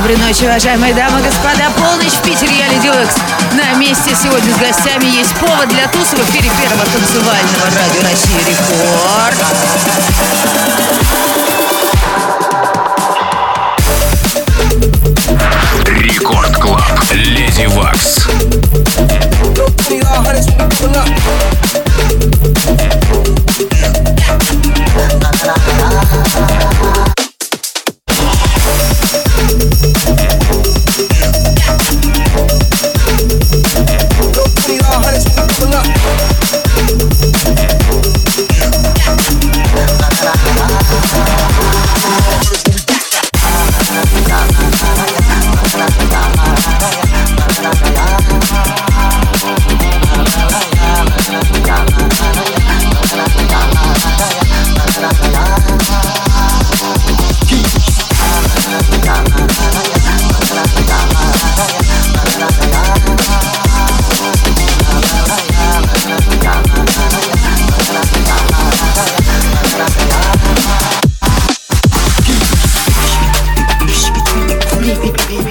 Доброй ночи, уважаемые дамы и господа. Полночь в Питере, я Lady Waks. На месте сегодня с гостями есть повод для туса в эфире первого танцевального радио России Рекорд. Record Club. Lady Waks. If you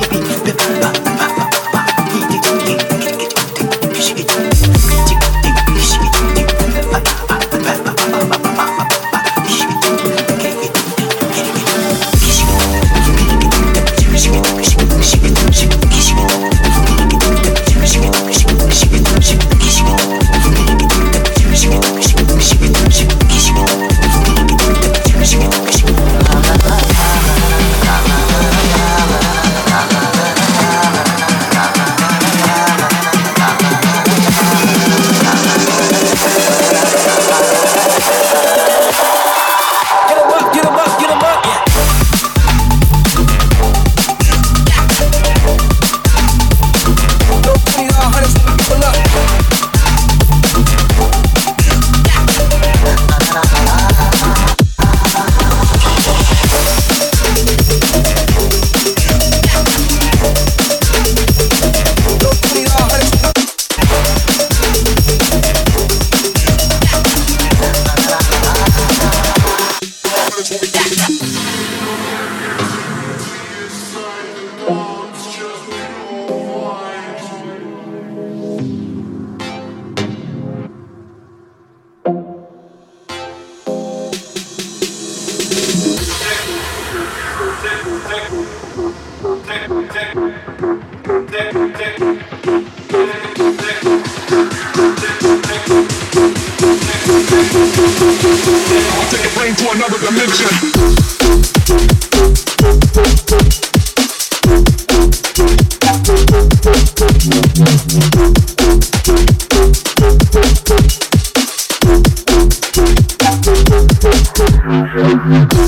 Yeah.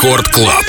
Рекорд Клаб.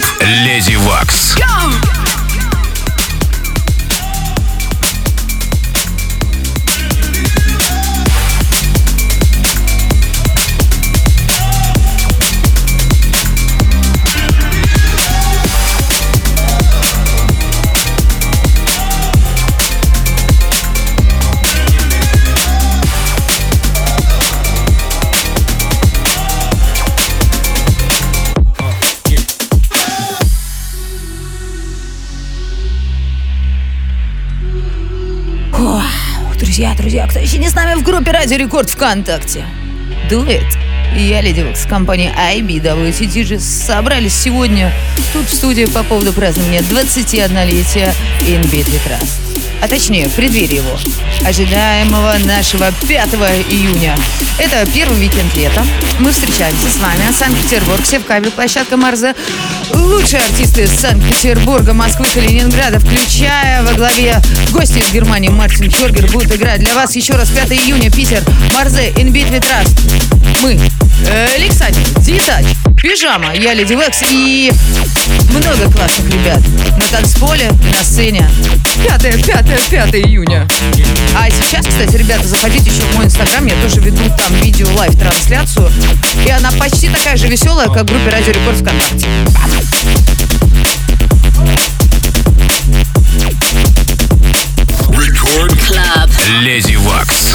Группе Радио Рекорд ВКонтакте? Дует. Я, Леди Вокс, компания IBWTG собрались сегодня тут в студии по поводу празднования 21-летия In Beat Trust а точнее в преддверии его, ожидаемого нашего 5 июня. Это первый уикенд лета. Мы встречаемся с вами. Санкт-Петербург, Севкабель, площадка Марзе. Лучшие артисты Санкт-Петербурга, Москвы, Калининграда, включая во главе гости из Германии Мартин Хергер, будут играть для вас еще раз 5 июня, Питер, Марзе, In Beat We Trust. Мы, э, Александр, Detach, Пижама, я Lady Waks и много классных ребят на танцполе и на сцене. 5, 5, 5 июня. А сейчас, кстати, ребята, заходите еще в мой инстаграм, я тоже веду там видео live трансляцию. И она почти такая же веселая, как в группе Радио Рекорд ВКонтакте. Record Club. Леди Вакс.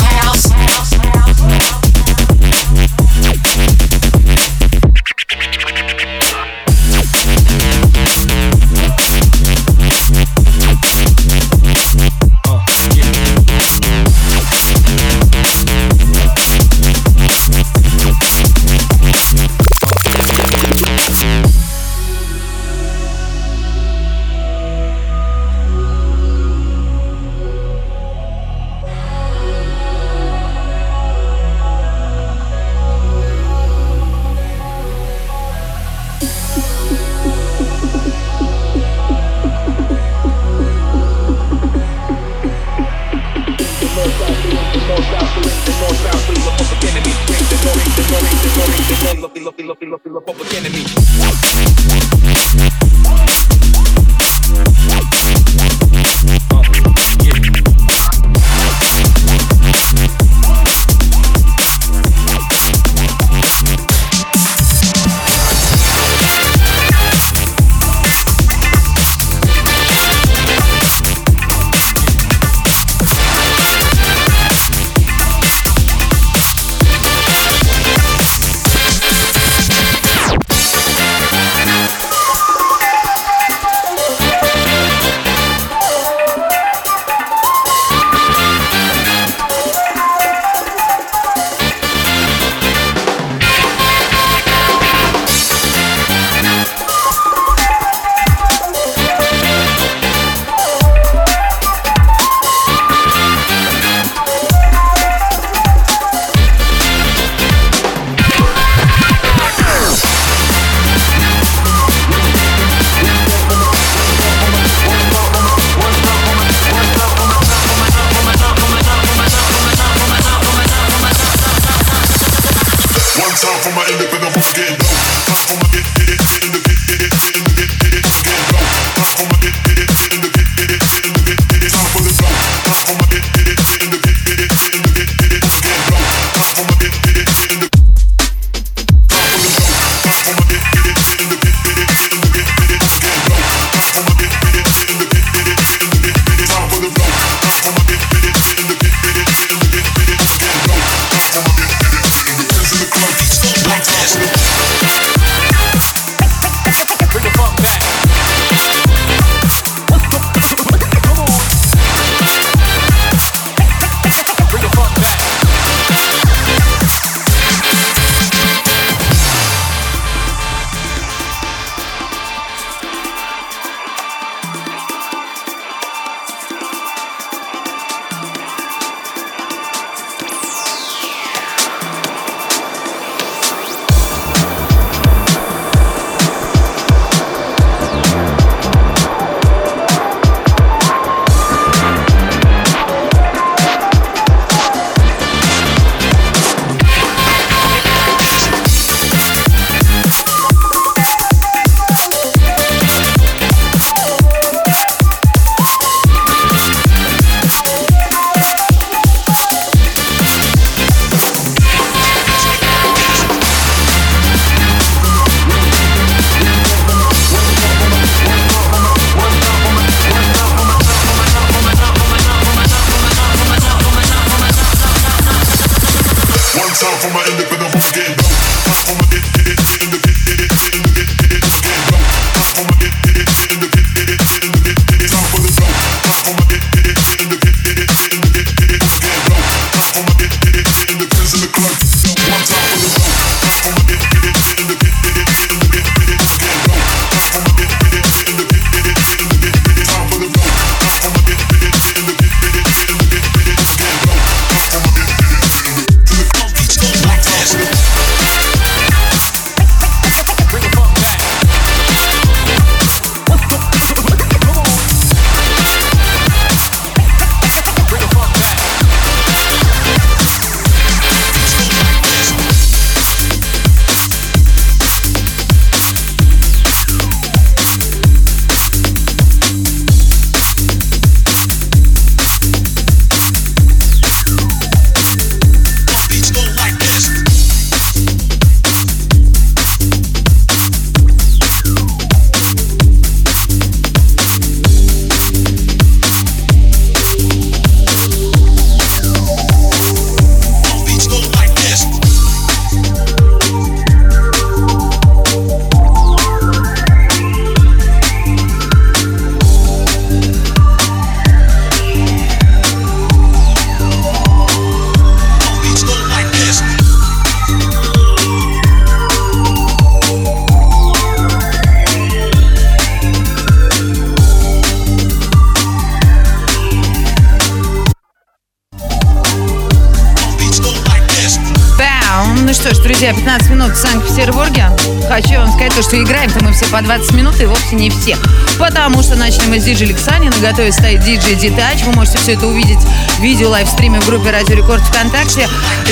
То, что играем-то мы все по 20 минут, и вовсе не все. Потому что начали мы с диджей Лексани, на готове стоит диджей Detach. Вы можете все это увидеть в видео livestream е в группе Радио Рекорд ВКонтакте.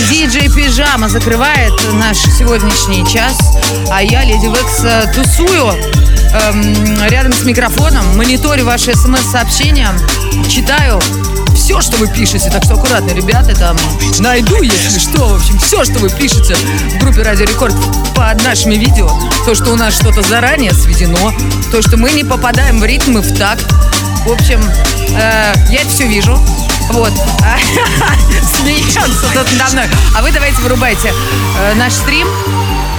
Диджей Пижама закрывает наш сегодняшний час, а я, Lady Waks, э, тусую эм, рядом с микрофоном, мониторю ваши смс-сообщения, читаю все, что вы пишете. Так что аккуратно, ребята, там найду, если что. В общем, все, что вы пишете в группе Радио Рекорд под нашими видео. То, что у нас что-то заранее сведено. То, что мы не попадаем в ритм и в такт. В общем, э, я это все вижу. Вот. Смеется тут надо мной. А вы давайте вырубайте э, наш стрим.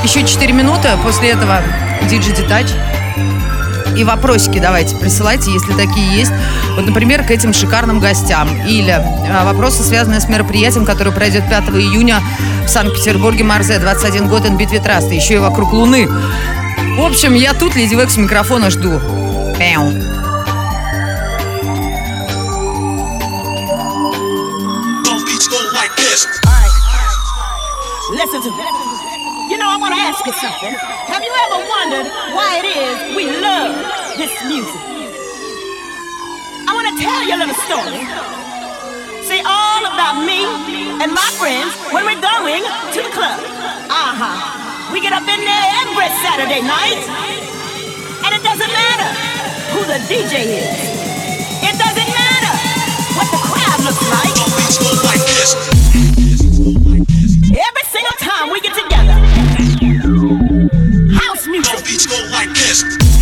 Еще 4 минуты. После этого DJ Detach и вопросики давайте присылайте, если такие есть. Вот, например, к этим шикарным гостям. Или а, вопросы, связанные с мероприятием, которое пройдет 5 июня в Санкт-Петербурге Марзе. 21 год in Битве Траста. Еще и вокруг Луны. В общем, я тут, Леди Векс, микрофона жду. Эу. Listen to You know, I want to ask you something. Have you ever wondered why it is we love this music? I want to tell you a little story. See, all about me and my friends when we're going to the club. Uh huh. We get up in there every Saturday night. And it doesn't matter who the DJ is. It doesn't matter what the crowd looks like. Every Podcast.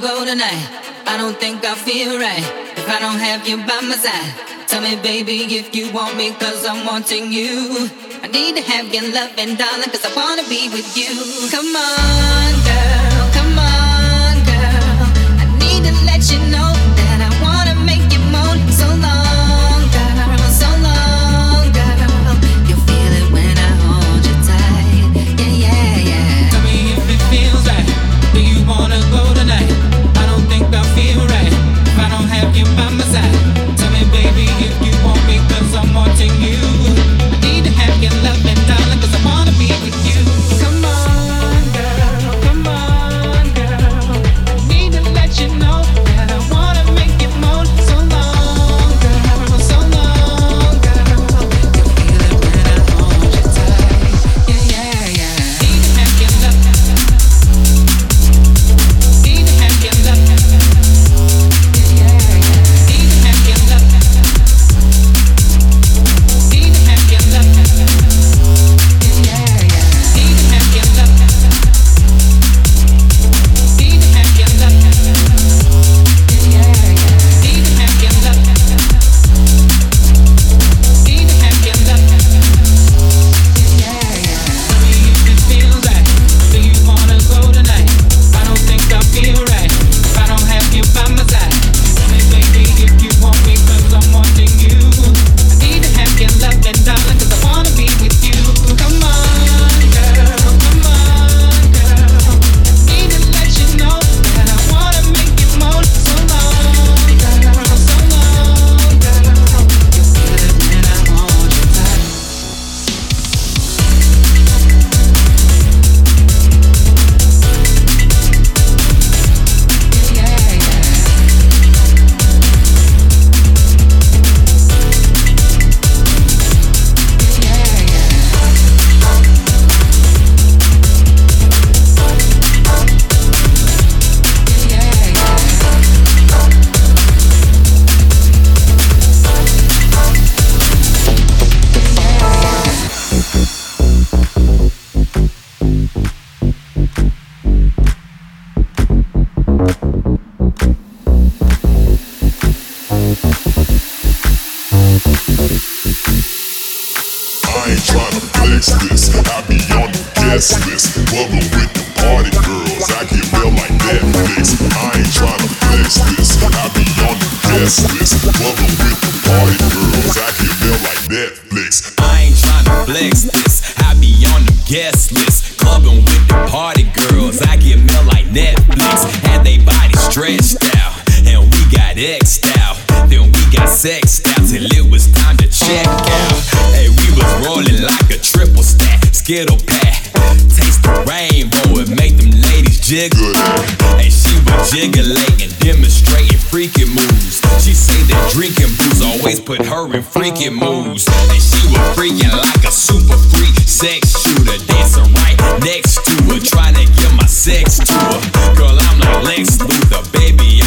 go tonight. I don't think I feel right if I don't have you by my side. Tell me, baby, if you want me, cause I'm wanting you. I need to have your love and darling, cause I wanna be with you. Come on. Frankie moves. and She was freaking like a super freak sex shooter, dancing right next to her, trying to get my sex to her. Girl, I'm like Lex Luthor, baby.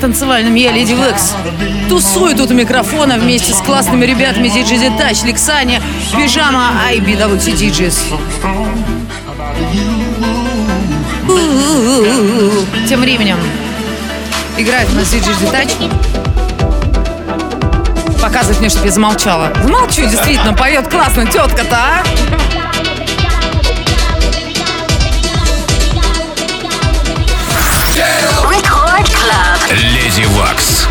Танцевальном я Леди Векс. Тусую тут у микрофона вместе с классными ребятами DJ Detach, Лексания, Пижама, IBWT DJs. Тем временем играет у нас DJ Detach. Показывает мне, чтобы я замолчала. Замолчу, действительно, поет классно тетка-то, а? Леди Вакс.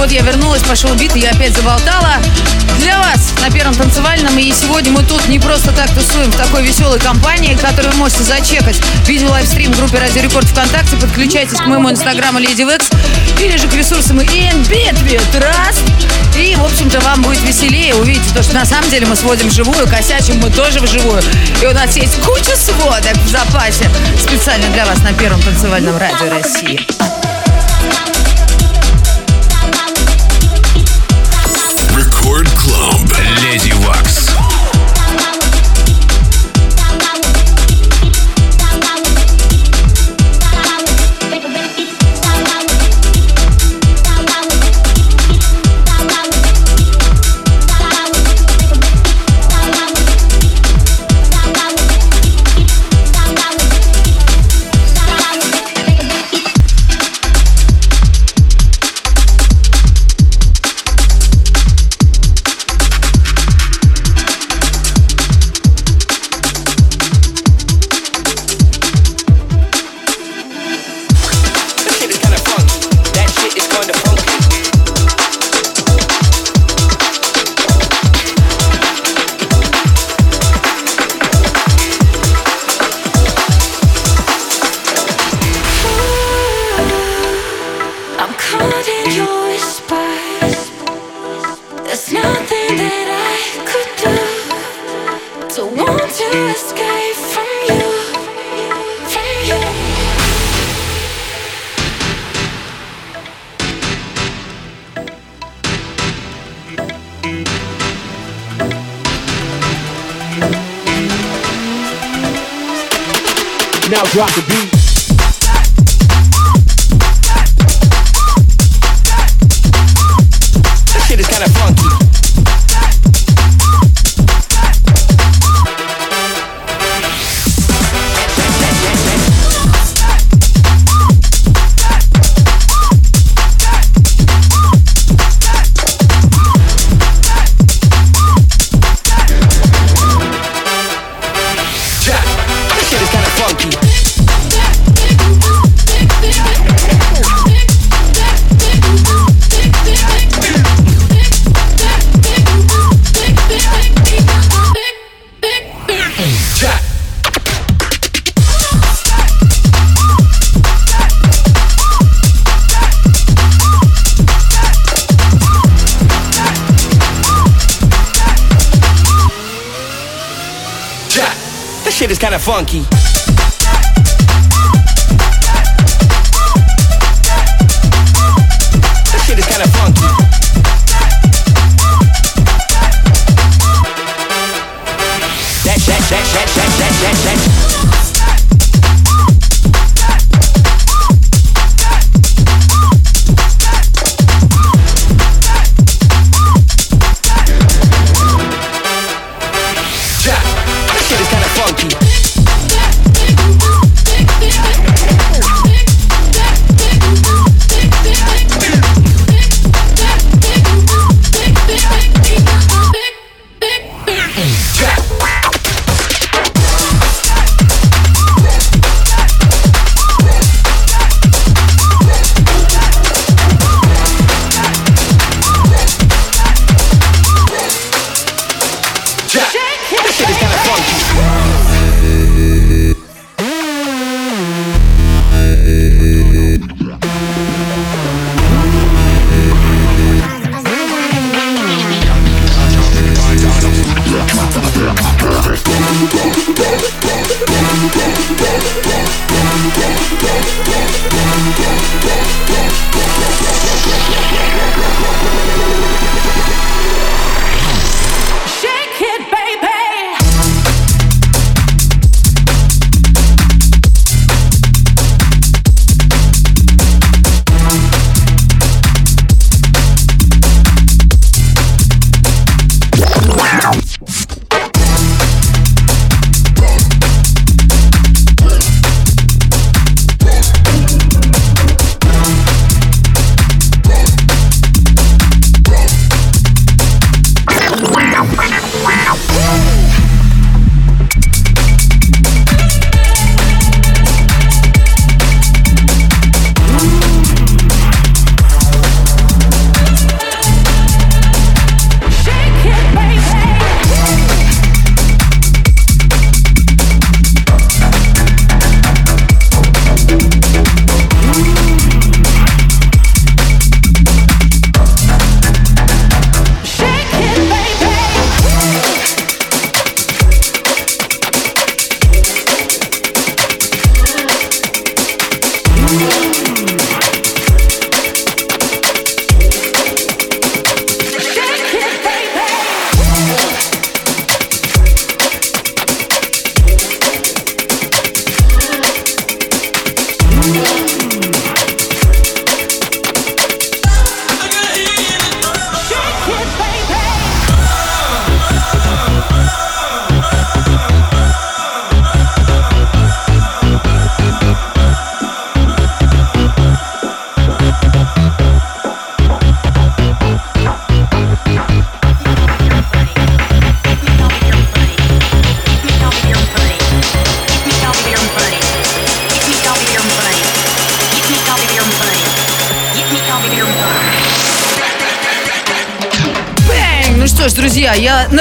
Вот я вернулась, пошел бит, и я опять заболтала. Для вас на первом танцевальном, и сегодня мы тут не просто так тусуем в такой веселой компании, которую вы можете зачекать. Видео лайвстрим в группе Радио Рекорд ВКонтакте, подключайтесь к моему инстаграму Леди Векс или же к ресурсам InBitVie Trust. И, в общем-то, вам будет веселее. Увидите то, что на самом деле мы сводим вживую, косячим мы тоже вживую. И у нас есть куча сводок в запасе специально для вас на первом танцевальном радио России.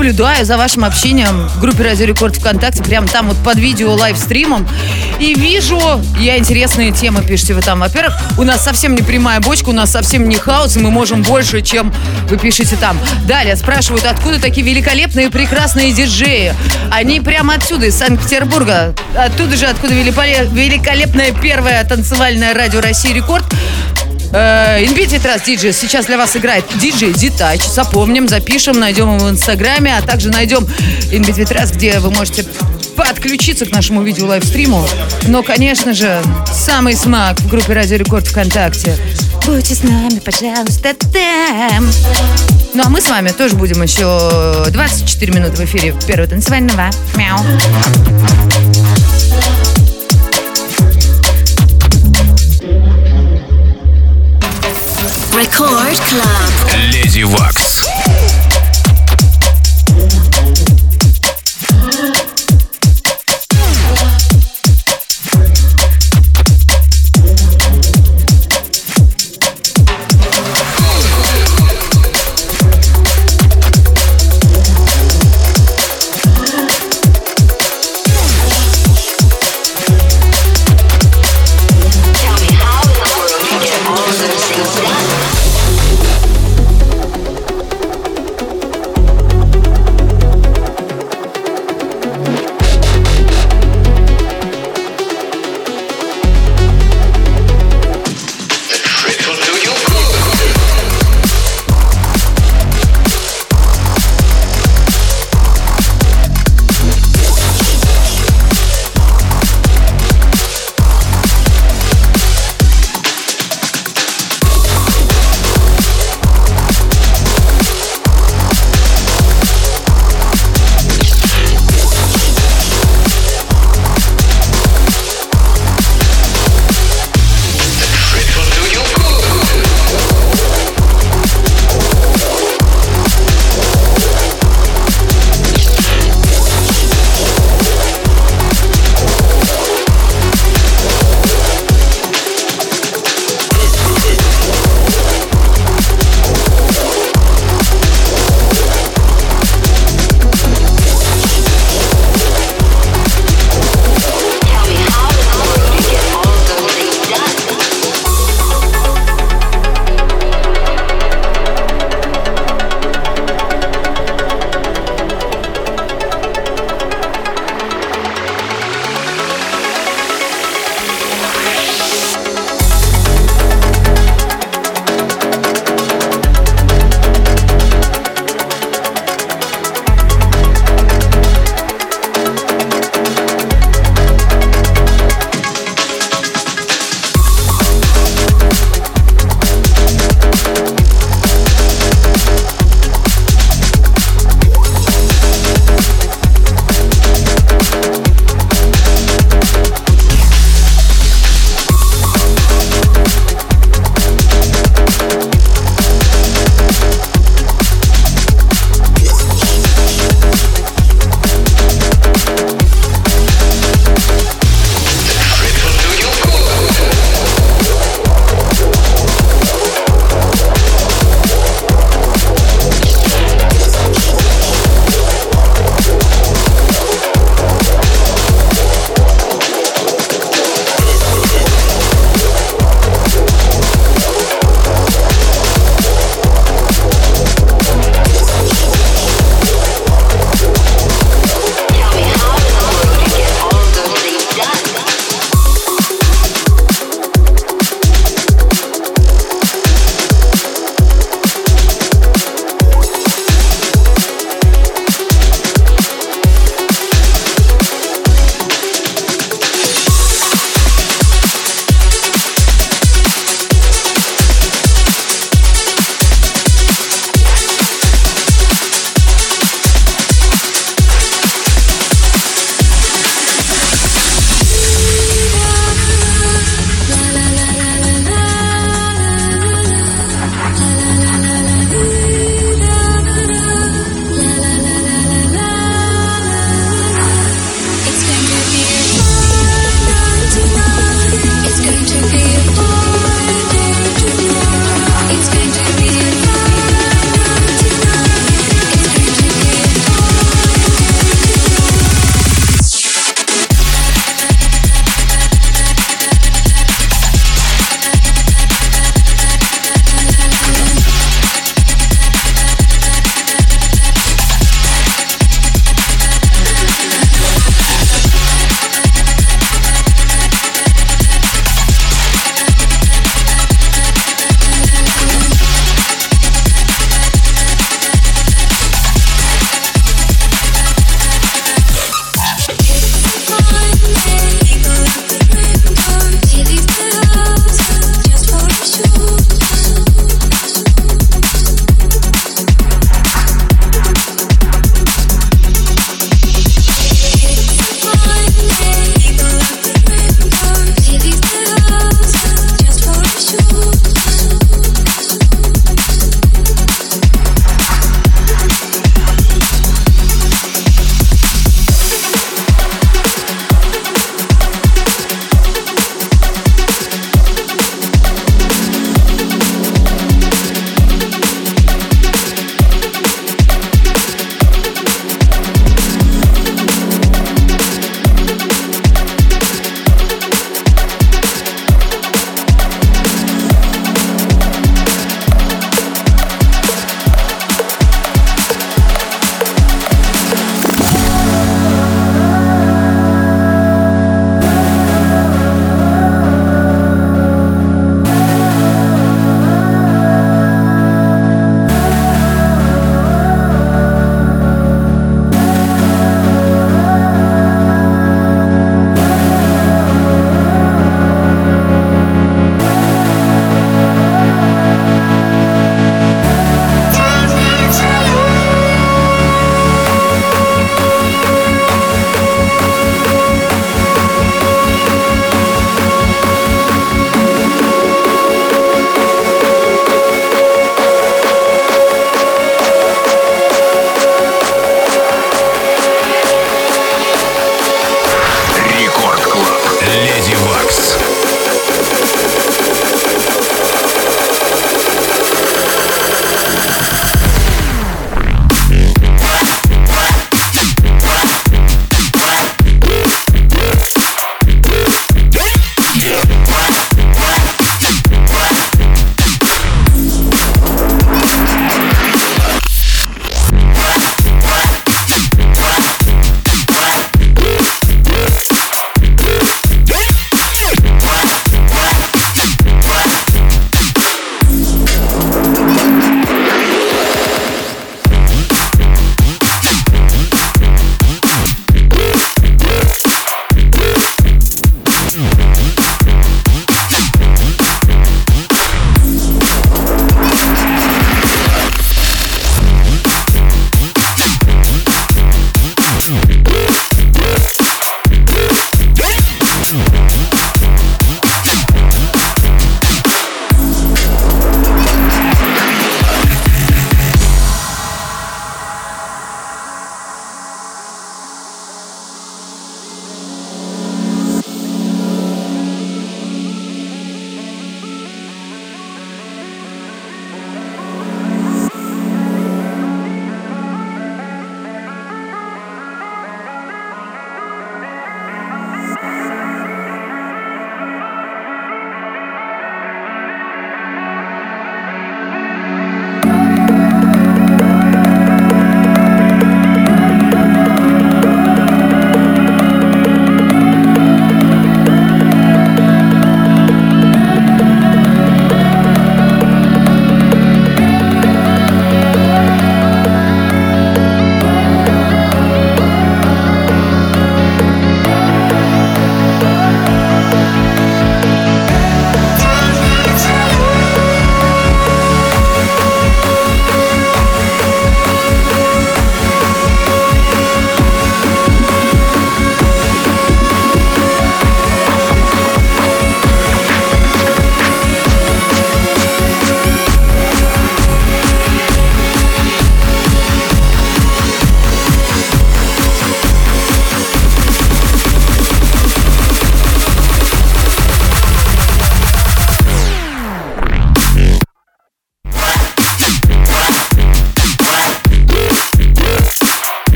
Наблюдаю за вашим общением в группе Радио Рекорд ВКонтакте, прямо там вот под видео livestream ом. И вижу, я интересные темы пишете вы там. Во-первых, у нас совсем не прямая бочка, у нас совсем не хаос, и мы можем больше, чем вы пишете там. Далее спрашивают, откуда такие великолепные прекрасные диджеи. Они прямо отсюда, из Санкт-Петербурга. Оттуда же, откуда великолепное первое танцевальное радио России Рекорд. Э, In Beat We Trust диджей сейчас для вас играет диджей Detach. Запомним, запишем, найдем его в Инстаграме, а также найдем Инбит Витрас, где вы можете подключиться к нашему видео лайвстриму. Но, конечно же, самый смак в группе Радио Рекорд ВКонтакте. Будьте с нами, пожалуйста, там. Ну а мы с вами тоже будем еще 24 минуты в эфире первого танцевального. Мяу. Record Club. Леди Вакс.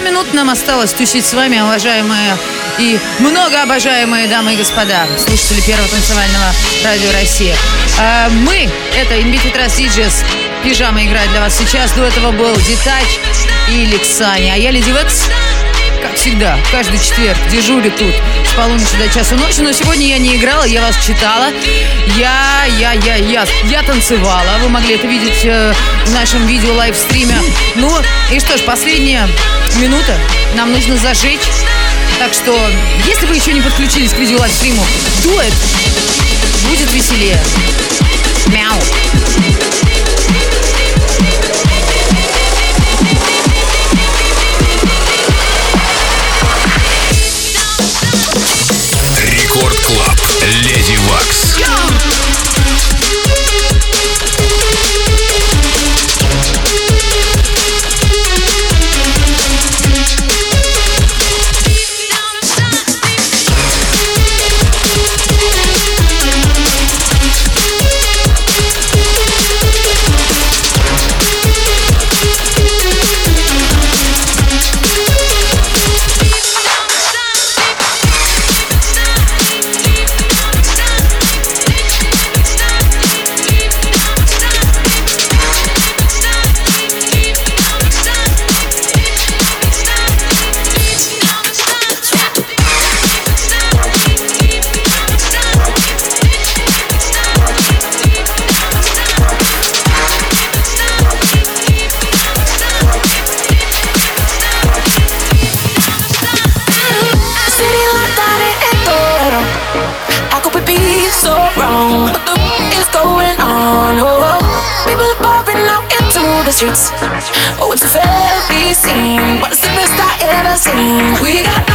8 минут нам осталось тусить с вами, уважаемые и много обожаемые дамы и господа, слушатели Первого танцевального радио России. А мы, это Trust DJs, пижама играет для вас сейчас. До этого был Детач и Лексани. А я Леди Векс, как всегда, каждый четверг дежурю тут с полуночи до часу ночи. Но сегодня я не играла, я вас читала. Я, я, я, я, я танцевала. Вы могли это видеть э, в нашем видео livestream е. Ну, и что ж, последняя минута. Нам нужно зажечь. Так что, если вы еще не подключились к видео livestream у, do it, будет веселее. Мяу. Club. Lady Waks. grassroots. Oh, it's a fair scene, but it's the best I ever seen. We got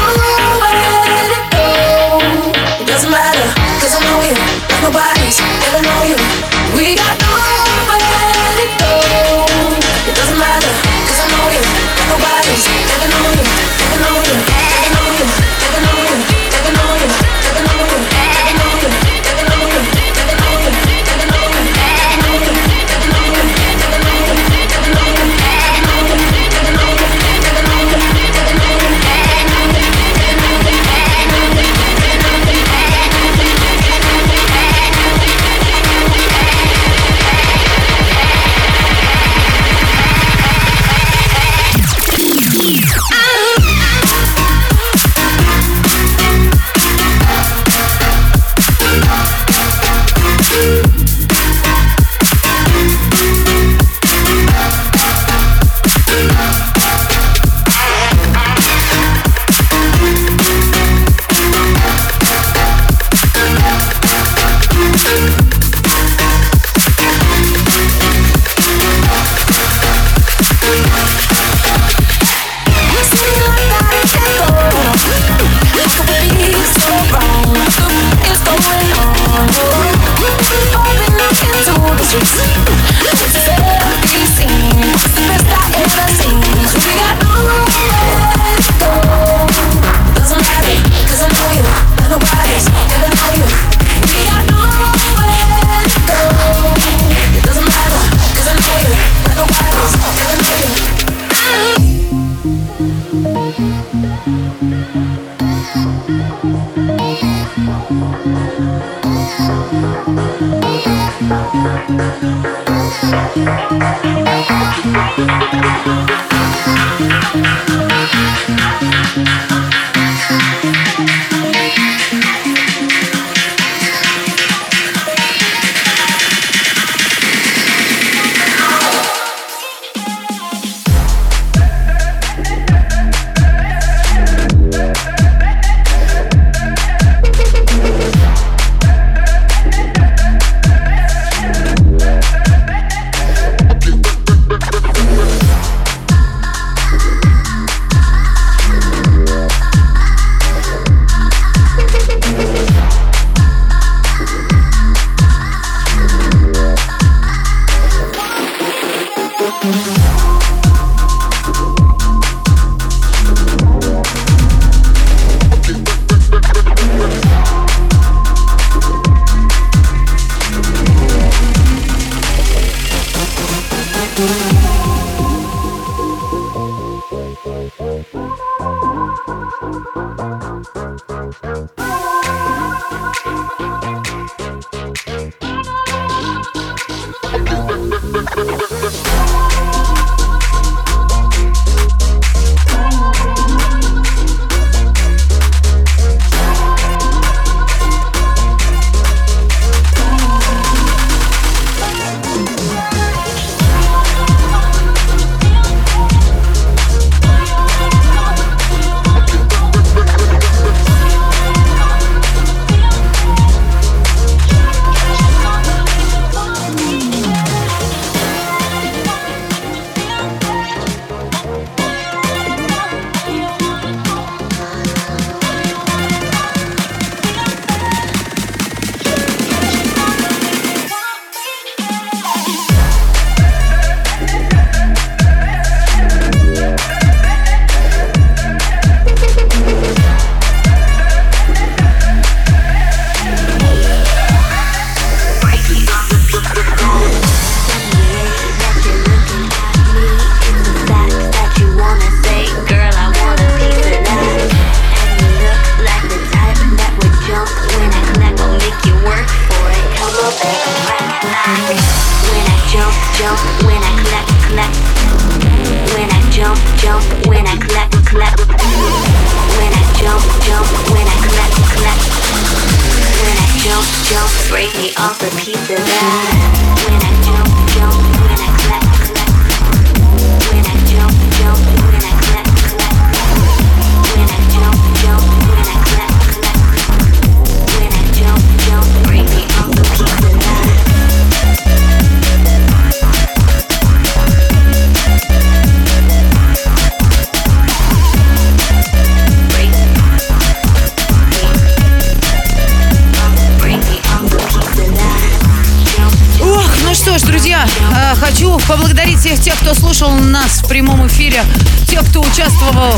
кто слушал нас в прямом эфире, тех, кто участвовал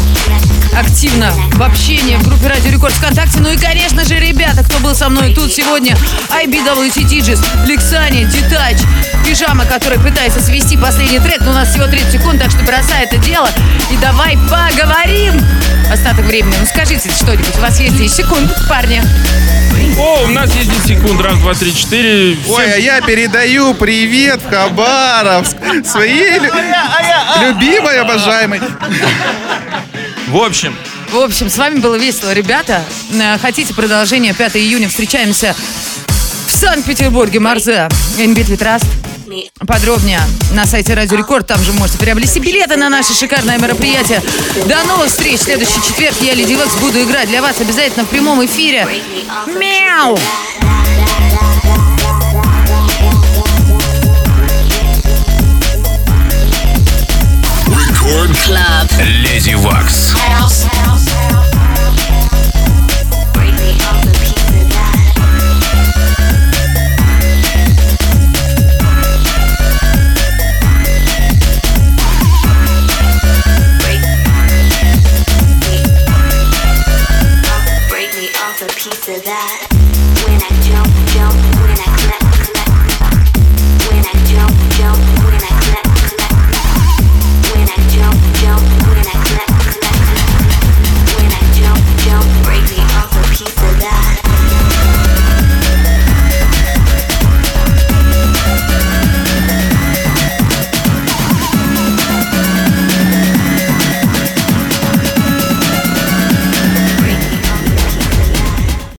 активно в общении в группе Радио Рекорд ВКонтакте. Ну и, конечно же, ребята, кто был со мной тут сегодня. IBWT DJs, Лексани, Детач, Пижама, который пытается свести последний трек, но у нас всего 30 секунд, так что бросай это дело и давай поговорим. Остаток времени. Ну скажите что-нибудь, у вас есть 10 секунд, парни. О, у нас есть 10 секунд. Раз, два, три, четыре. Всем- Ой, а я передаю привет в Хабаровск своей лю- любимой, обожаемой. В общем, В общем, с вами было весело, ребята. Э, Хотите продолжение? 5 июня встречаемся в Санкт-Петербурге. Марзе, Инбит Витраст. Подробнее на сайте Радио Рекорд. Там же можете приобрести билеты на наше шикарное мероприятие. До новых встреч. В следующий четверг я, Леди Векс, буду играть для вас обязательно в прямом эфире. Мяу! Рекорд Клаб. Леди Вакс.